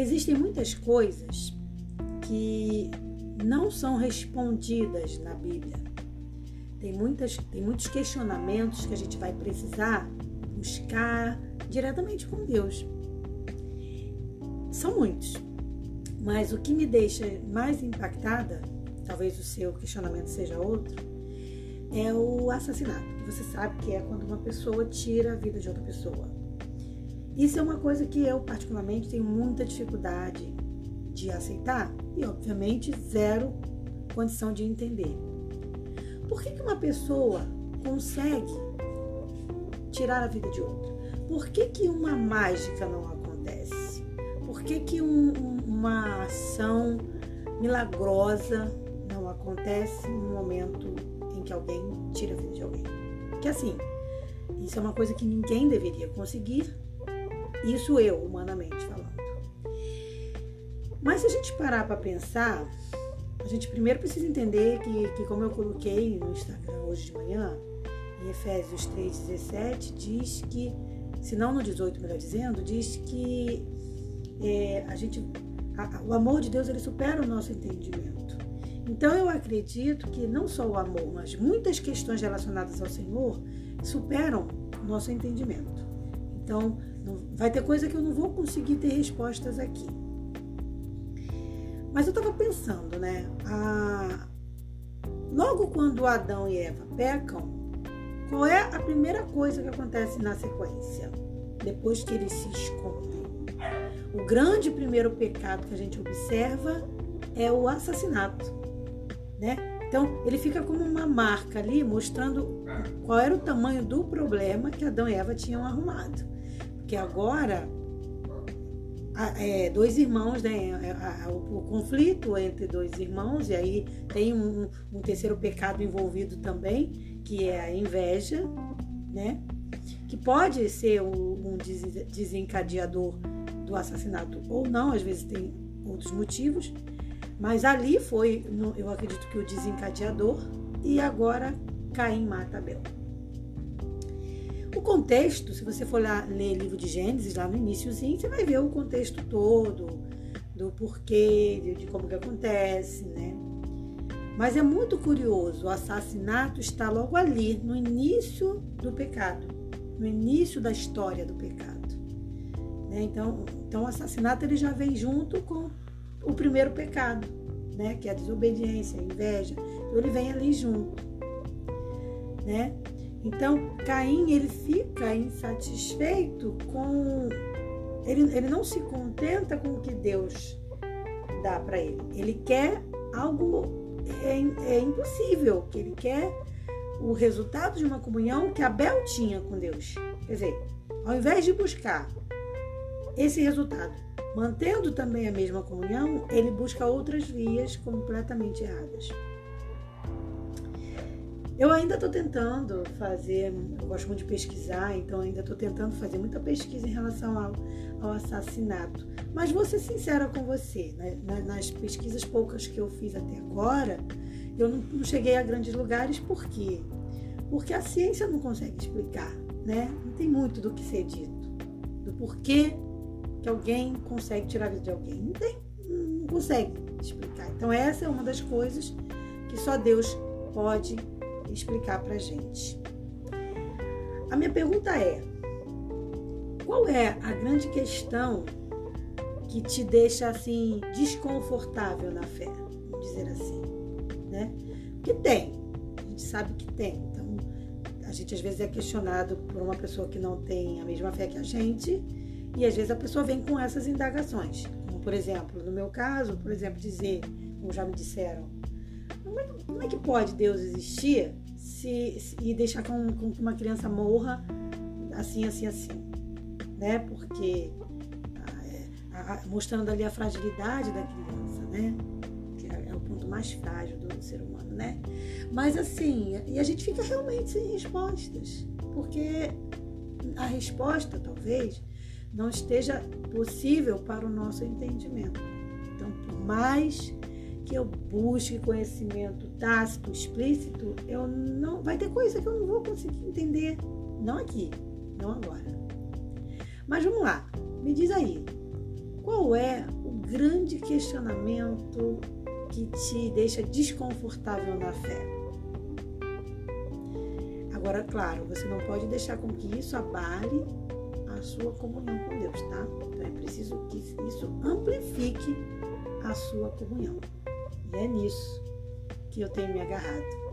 Existem muitas coisas que não são respondidas na Bíblia. Tem, muitas, tem muitos questionamentos que a gente vai precisar buscar diretamente com Deus. São muitos, mas o que me deixa mais impactada, talvez o seu questionamento seja outro, é o assassinato. Você sabe que é quando uma pessoa tira a vida de outra pessoa. Isso é uma coisa que eu, particularmente, tenho muita dificuldade de aceitar e, obviamente, zero condição de entender. Por que, que uma pessoa consegue tirar a vida de outra? Por que, que uma mágica não acontece? Por que, que um, uma ação milagrosa não acontece no momento em que alguém tira a vida de alguém? Que assim, isso é uma coisa que ninguém deveria conseguir, isso eu, humanamente falando. Mas se a gente parar para pensar, a gente primeiro precisa entender que, que, como eu coloquei no Instagram hoje de manhã, em Efésios 3,17, diz que, se não no 18, melhor dizendo, diz que é, a gente, a, o amor de Deus ele supera o nosso entendimento. Então eu acredito que não só o amor, mas muitas questões relacionadas ao Senhor superam o nosso entendimento. Então vai ter coisa que eu não vou conseguir ter respostas aqui. Mas eu estava pensando, né? A... Logo quando Adão e Eva pecam, qual é a primeira coisa que acontece na sequência? Depois que eles se escondem. O grande primeiro pecado que a gente observa é o assassinato, né? Então, ele fica como uma marca ali, mostrando qual era o tamanho do problema que Adão e Eva tinham arrumado. Porque agora é, dois irmãos, né? É, o, o, conflito entre dois irmãos, e aí tem um, um, terceiro pecado envolvido também, que é a inveja, né? Que pode ser um desencadeador do assassinato ou não, às vezes tem outros motivos, mas ali foi, eu acredito que o desencadeador, e agora Caim mata Abel. O contexto, se você for lá ler livro de Gênesis, lá no iníciozinho, você vai ver o contexto todo, do porquê, de, de como que acontece, né? Mas é muito curioso, o assassinato está logo ali, no início do pecado, no início da história do pecado. Né? Então, então, o assassinato ele já vem junto com o primeiro pecado, né? que é a desobediência, a inveja. Então, ele vem ali junto. Né? Então, Caim ele fica insatisfeito com. Ele, ele não se contenta com o que Deus dá para ele. Ele quer algo é, é impossível, que ele quer o resultado de uma comunhão que Abel tinha com Deus. Quer dizer, ao invés de buscar esse resultado, mantendo também a mesma comunhão, ele busca outras vias completamente erradas. Eu ainda estou tentando fazer, eu gosto muito de pesquisar, então ainda estou tentando fazer muita pesquisa em relação ao, ao assassinato. Mas vou ser sincera com você, né? nas pesquisas poucas que eu fiz até agora, eu não, não cheguei a grandes lugares, por quê? Porque a ciência não consegue explicar, né? Não tem muito do que ser dito, do porquê que alguém consegue tirar a vida de alguém. Não tem, não consegue explicar. Então essa é uma das coisas que só Deus pode explicar para gente. A minha pergunta é: qual é a grande questão que te deixa assim desconfortável na fé? Vamos dizer assim, né? Porque tem, a gente sabe que tem. Então, a gente às vezes é questionado por uma pessoa que não tem a mesma fé que a gente, e às vezes a pessoa vem com essas indagações. Como, por exemplo, no meu caso, por exemplo, dizer, como já me disseram, como é, como é que pode Deus existir se, se, e deixar com, com, que uma criança morra assim, assim, assim? Né? Porque a, a, mostrando ali a fragilidade da criança, né? Que é, é o ponto mais frágil do ser humano, né? Mas assim, e a gente fica realmente sem respostas, porque a resposta, talvez, não esteja possível para o nosso entendimento. Então, por mais que eu busque conhecimento tácito, explícito, eu não vai ter coisa que eu não vou conseguir entender, não aqui, não agora. Mas vamos lá, me diz aí, Qual é o grande questionamento que te deixa desconfortável na fé? Agora, claro, você não pode deixar com que isso abale a sua comunhão com Deus, tá? Então é preciso que isso amplifique a sua comunhão. E é nisso que eu tenho me agarrado.